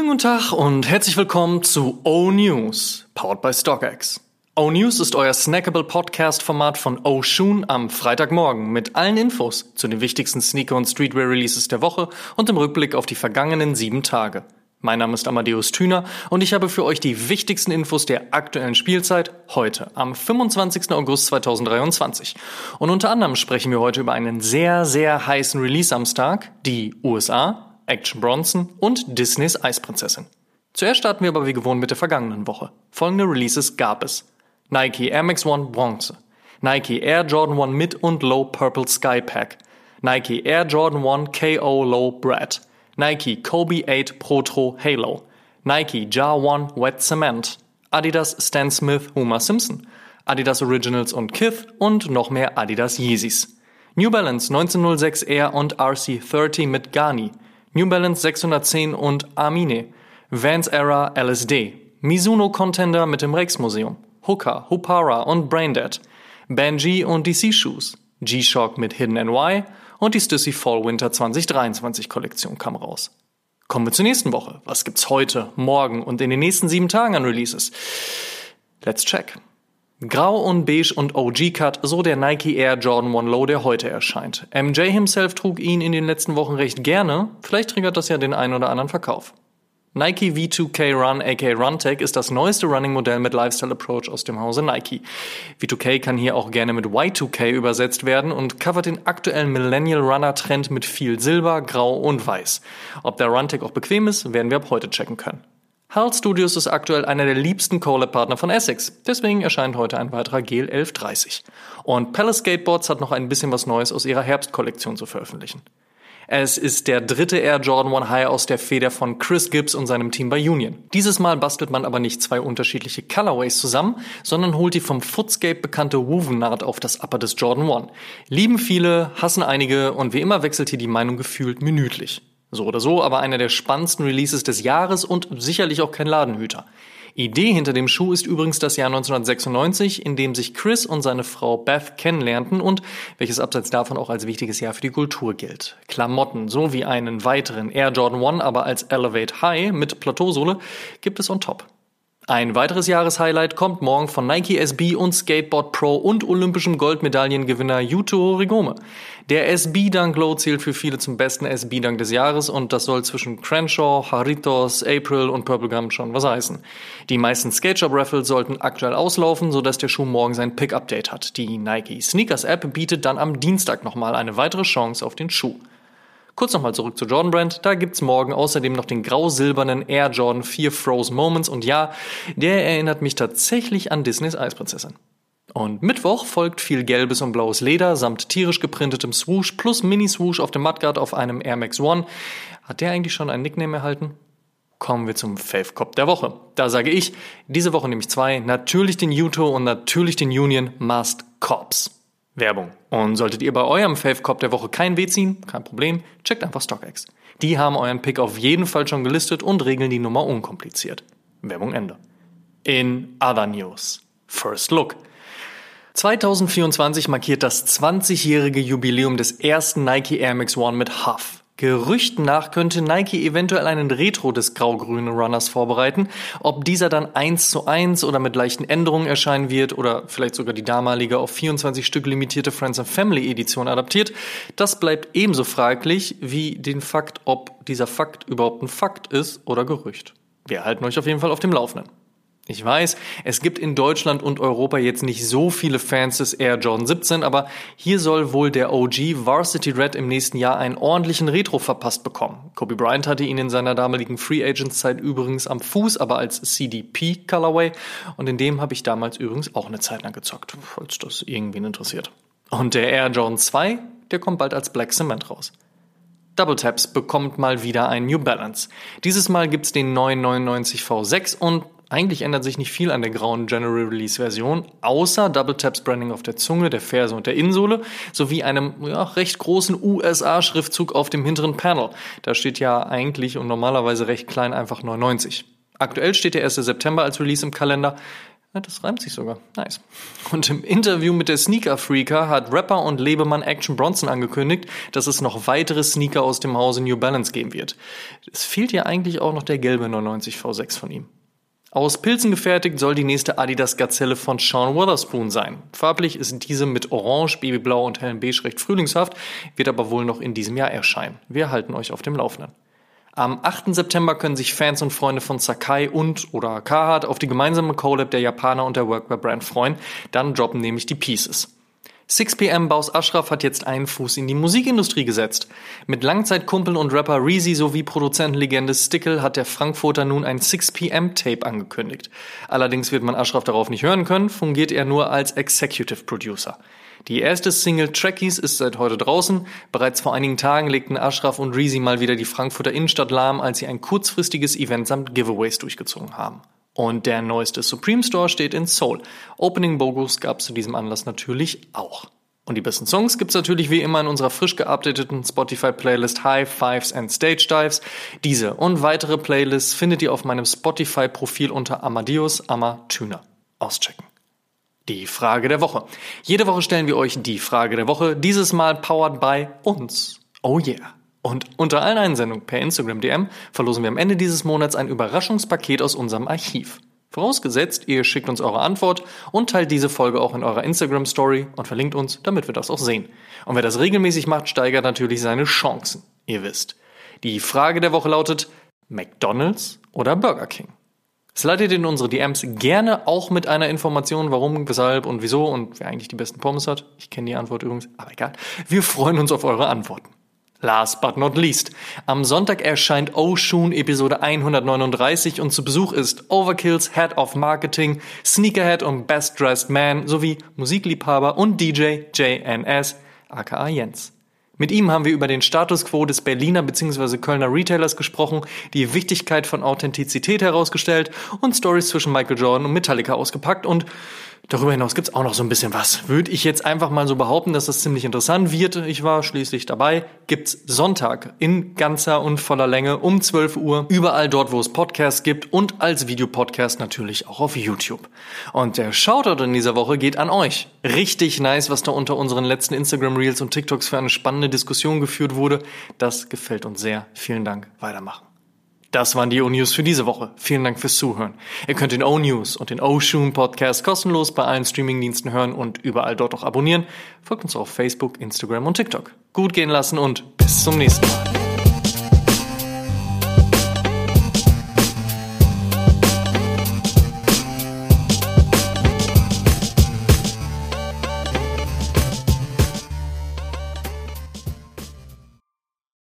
Schönen guten Tag und herzlich willkommen zu O News, powered by StockX. O News ist euer snackable Podcast-Format von O Shoon am Freitagmorgen mit allen Infos zu den wichtigsten Sneaker- und Streetwear-Releases der Woche und im Rückblick auf die vergangenen sieben Tage. Mein Name ist Amadeus Thüner und ich habe für euch die wichtigsten Infos der aktuellen Spielzeit heute am 25. August 2023. Und unter anderem sprechen wir heute über einen sehr, sehr heißen Release-Samstag, die USA, Action Bronson und Disneys Eisprinzessin. Zuerst starten wir aber wie gewohnt mit der vergangenen Woche. Folgende Releases gab es. Nike Air Max One Bronze, Nike Air Jordan 1 Mid und Low Purple Sky Pack, Nike Air Jordan 1 KO Low Brad, Nike Kobe 8 Protro Halo, Nike Jar 1 Wet Cement, Adidas Stan Smith Homer Simpson, Adidas Originals und Kith und noch mehr Adidas Yeezys. New Balance 1906 Air und RC30 mit Gani, New Balance 610 und Armine, Vans Era LSD, Mizuno Contender mit dem Rex Museum, Hooker, Hupara und Braindead, Banji und DC Shoes, G-Shock mit Hidden NY und die Stussy Fall Winter 2023 Kollektion kam raus. Kommen wir zur nächsten Woche. Was gibt's heute, morgen und in den nächsten sieben Tagen an Releases? Let's check. Grau und beige und OG Cut, so der Nike Air Jordan 1 Low, der heute erscheint. MJ himself trug ihn in den letzten Wochen recht gerne, vielleicht triggert das ja den einen oder anderen Verkauf. Nike V2K Run aka RunTech ist das neueste Running-Modell mit Lifestyle Approach aus dem Hause Nike. V2K kann hier auch gerne mit Y2K übersetzt werden und covert den aktuellen Millennial Runner Trend mit viel Silber, Grau und Weiß. Ob der RunTech auch bequem ist, werden wir ab heute checken können. HAL Studios ist aktuell einer der liebsten Collab-Partner von Essex. Deswegen erscheint heute ein weiterer GL 1130. Und Palace Skateboards hat noch ein bisschen was Neues aus ihrer Herbstkollektion zu veröffentlichen. Es ist der dritte Air Jordan 1 High aus der Feder von Chris Gibbs und seinem Team bei Union. Dieses Mal bastelt man aber nicht zwei unterschiedliche Colorways zusammen, sondern holt die vom Footscape bekannte Woven Naht auf das Upper des Jordan 1. Lieben viele, hassen einige und wie immer wechselt hier die Meinung gefühlt minütlich. So oder so, aber einer der spannendsten Releases des Jahres und sicherlich auch kein Ladenhüter. Idee hinter dem Schuh ist übrigens das Jahr 1996, in dem sich Chris und seine Frau Beth kennenlernten und welches abseits davon auch als wichtiges Jahr für die Kultur gilt. Klamotten sowie einen weiteren Air Jordan 1, aber als Elevate High mit Plateausohle gibt es on top. Ein weiteres Jahreshighlight kommt morgen von Nike SB und Skateboard Pro und olympischem Goldmedaillengewinner Yuto Rigome. Der SB Dunk Low zählt für viele zum besten SB Dunk des Jahres und das soll zwischen Crenshaw, Haritos, April und Purple Gum schon was heißen. Die meisten Skate Raffles sollten aktuell auslaufen, sodass der Schuh morgen sein Pick-Update hat. Die Nike Sneakers App bietet dann am Dienstag nochmal eine weitere Chance auf den Schuh. Kurz nochmal zurück zu Jordan Brand. Da gibt's morgen außerdem noch den grau-silbernen Air Jordan 4 Froze Moments und ja, der erinnert mich tatsächlich an Disneys Eisprinzessin. Und Mittwoch folgt viel gelbes und blaues Leder samt tierisch geprintetem Swoosh plus Mini-Swoosh auf dem Mudguard auf einem Air Max One. Hat der eigentlich schon ein Nickname erhalten? Kommen wir zum Fave Cop der Woche. Da sage ich, diese Woche nehme ich zwei. Natürlich den Yuto und natürlich den Union Must Cops. Werbung. Und solltet ihr bei eurem Fave Cop der Woche kein Weh ziehen, kein Problem, checkt einfach StockX. Die haben euren Pick auf jeden Fall schon gelistet und regeln die Nummer unkompliziert. Werbung Ende. In other news. First Look. 2024 markiert das 20-jährige Jubiläum des ersten Nike Air Max One mit Huff. Gerüchten nach könnte Nike eventuell einen Retro des grau-grünen Runners vorbereiten. Ob dieser dann eins zu eins oder mit leichten Änderungen erscheinen wird oder vielleicht sogar die damalige auf 24 Stück limitierte Friends and Family Edition adaptiert, das bleibt ebenso fraglich wie den Fakt, ob dieser Fakt überhaupt ein Fakt ist oder Gerücht. Wir halten euch auf jeden Fall auf dem Laufenden. Ich weiß, es gibt in Deutschland und Europa jetzt nicht so viele Fans des Air Jordan 17, aber hier soll wohl der OG Varsity Red im nächsten Jahr einen ordentlichen Retro verpasst bekommen. Kobe Bryant hatte ihn in seiner damaligen Free Agents Zeit übrigens am Fuß, aber als CDP Colorway und in dem habe ich damals übrigens auch eine Zeit lang gezockt, falls das irgendwen interessiert. Und der Air Jordan 2, der kommt bald als Black Cement raus. Double Taps bekommt mal wieder ein New Balance. Dieses Mal gibt's den 999 V6 und eigentlich ändert sich nicht viel an der grauen General Release Version, außer Double Taps Branding auf der Zunge, der Ferse und der Innensohle, sowie einem ja, recht großen USA-Schriftzug auf dem hinteren Panel. Da steht ja eigentlich und normalerweise recht klein einfach 99. Aktuell steht der 1. September als Release im Kalender. Ja, das reimt sich sogar. Nice. Und im Interview mit der Sneaker Freaker hat Rapper und Lebemann Action Bronson angekündigt, dass es noch weitere Sneaker aus dem Hause New Balance geben wird. Es fehlt ja eigentlich auch noch der gelbe 99 V6 von ihm. Aus Pilzen gefertigt soll die nächste Adidas Gazelle von Sean Witherspoon sein. Farblich ist diese mit Orange, Babyblau und hellem Beige recht frühlingshaft, wird aber wohl noch in diesem Jahr erscheinen. Wir halten euch auf dem Laufenden. Am 8. September können sich Fans und Freunde von Sakai und oder Carhartt auf die gemeinsame Collab der Japaner und der Workwear-Brand freuen. Dann droppen nämlich die Pieces. 6pm Baus Ashraf hat jetzt einen Fuß in die Musikindustrie gesetzt. Mit Langzeitkumpeln und Rapper Reezy sowie Produzentenlegende Stickle hat der Frankfurter nun ein 6pm Tape angekündigt. Allerdings wird man Ashraf darauf nicht hören können, fungiert er nur als Executive Producer. Die erste Single Trackies ist seit heute draußen. Bereits vor einigen Tagen legten Ashraf und Reezy mal wieder die Frankfurter Innenstadt lahm, als sie ein kurzfristiges Event samt Giveaways durchgezogen haben. Und der neueste Supreme Store steht in Seoul. Opening Bogos gab es zu diesem Anlass natürlich auch. Und die besten Songs gibt's natürlich wie immer in unserer frisch geupdateten Spotify-Playlist High Fives and Stage Dives. Diese und weitere Playlists findet ihr auf meinem Spotify-Profil unter Amadeus Amatüner. Auschecken. Die Frage der Woche. Jede Woche stellen wir euch die Frage der Woche, dieses Mal powered by uns. Oh yeah. Und unter allen Einsendungen per Instagram DM verlosen wir am Ende dieses Monats ein Überraschungspaket aus unserem Archiv. Vorausgesetzt, ihr schickt uns eure Antwort und teilt diese Folge auch in eurer Instagram Story und verlinkt uns, damit wir das auch sehen. Und wer das regelmäßig macht, steigert natürlich seine Chancen. Ihr wisst. Die Frage der Woche lautet McDonald's oder Burger King? Slidet in unsere DMs gerne auch mit einer Information, warum, weshalb und wieso und wer eigentlich die besten Pommes hat. Ich kenne die Antwort übrigens, aber egal. Wir freuen uns auf eure Antworten. Last but not least. Am Sonntag erscheint Oshun Episode 139 und zu Besuch ist Overkills Head of Marketing, Sneakerhead und Best Dressed Man sowie Musikliebhaber und DJ JNS, aka Jens. Mit ihm haben wir über den Status quo des Berliner bzw. Kölner Retailers gesprochen, die Wichtigkeit von Authentizität herausgestellt und Stories zwischen Michael Jordan und Metallica ausgepackt und Darüber hinaus gibt's auch noch so ein bisschen was. Würde ich jetzt einfach mal so behaupten, dass das ziemlich interessant wird. Ich war schließlich dabei. Gibt's Sonntag in ganzer und voller Länge um 12 Uhr. Überall dort, wo es Podcasts gibt und als Videopodcast natürlich auch auf YouTube. Und der Shoutout in dieser Woche geht an euch. Richtig nice, was da unter unseren letzten Instagram Reels und TikToks für eine spannende Diskussion geführt wurde. Das gefällt uns sehr. Vielen Dank. Weitermachen. Das waren die O-News für diese Woche. Vielen Dank fürs Zuhören. Ihr könnt den O-News und den O-Shoon Podcast kostenlos bei allen Streamingdiensten hören und überall dort auch abonnieren. Folgt uns auf Facebook, Instagram und TikTok. Gut gehen lassen und bis zum nächsten Mal.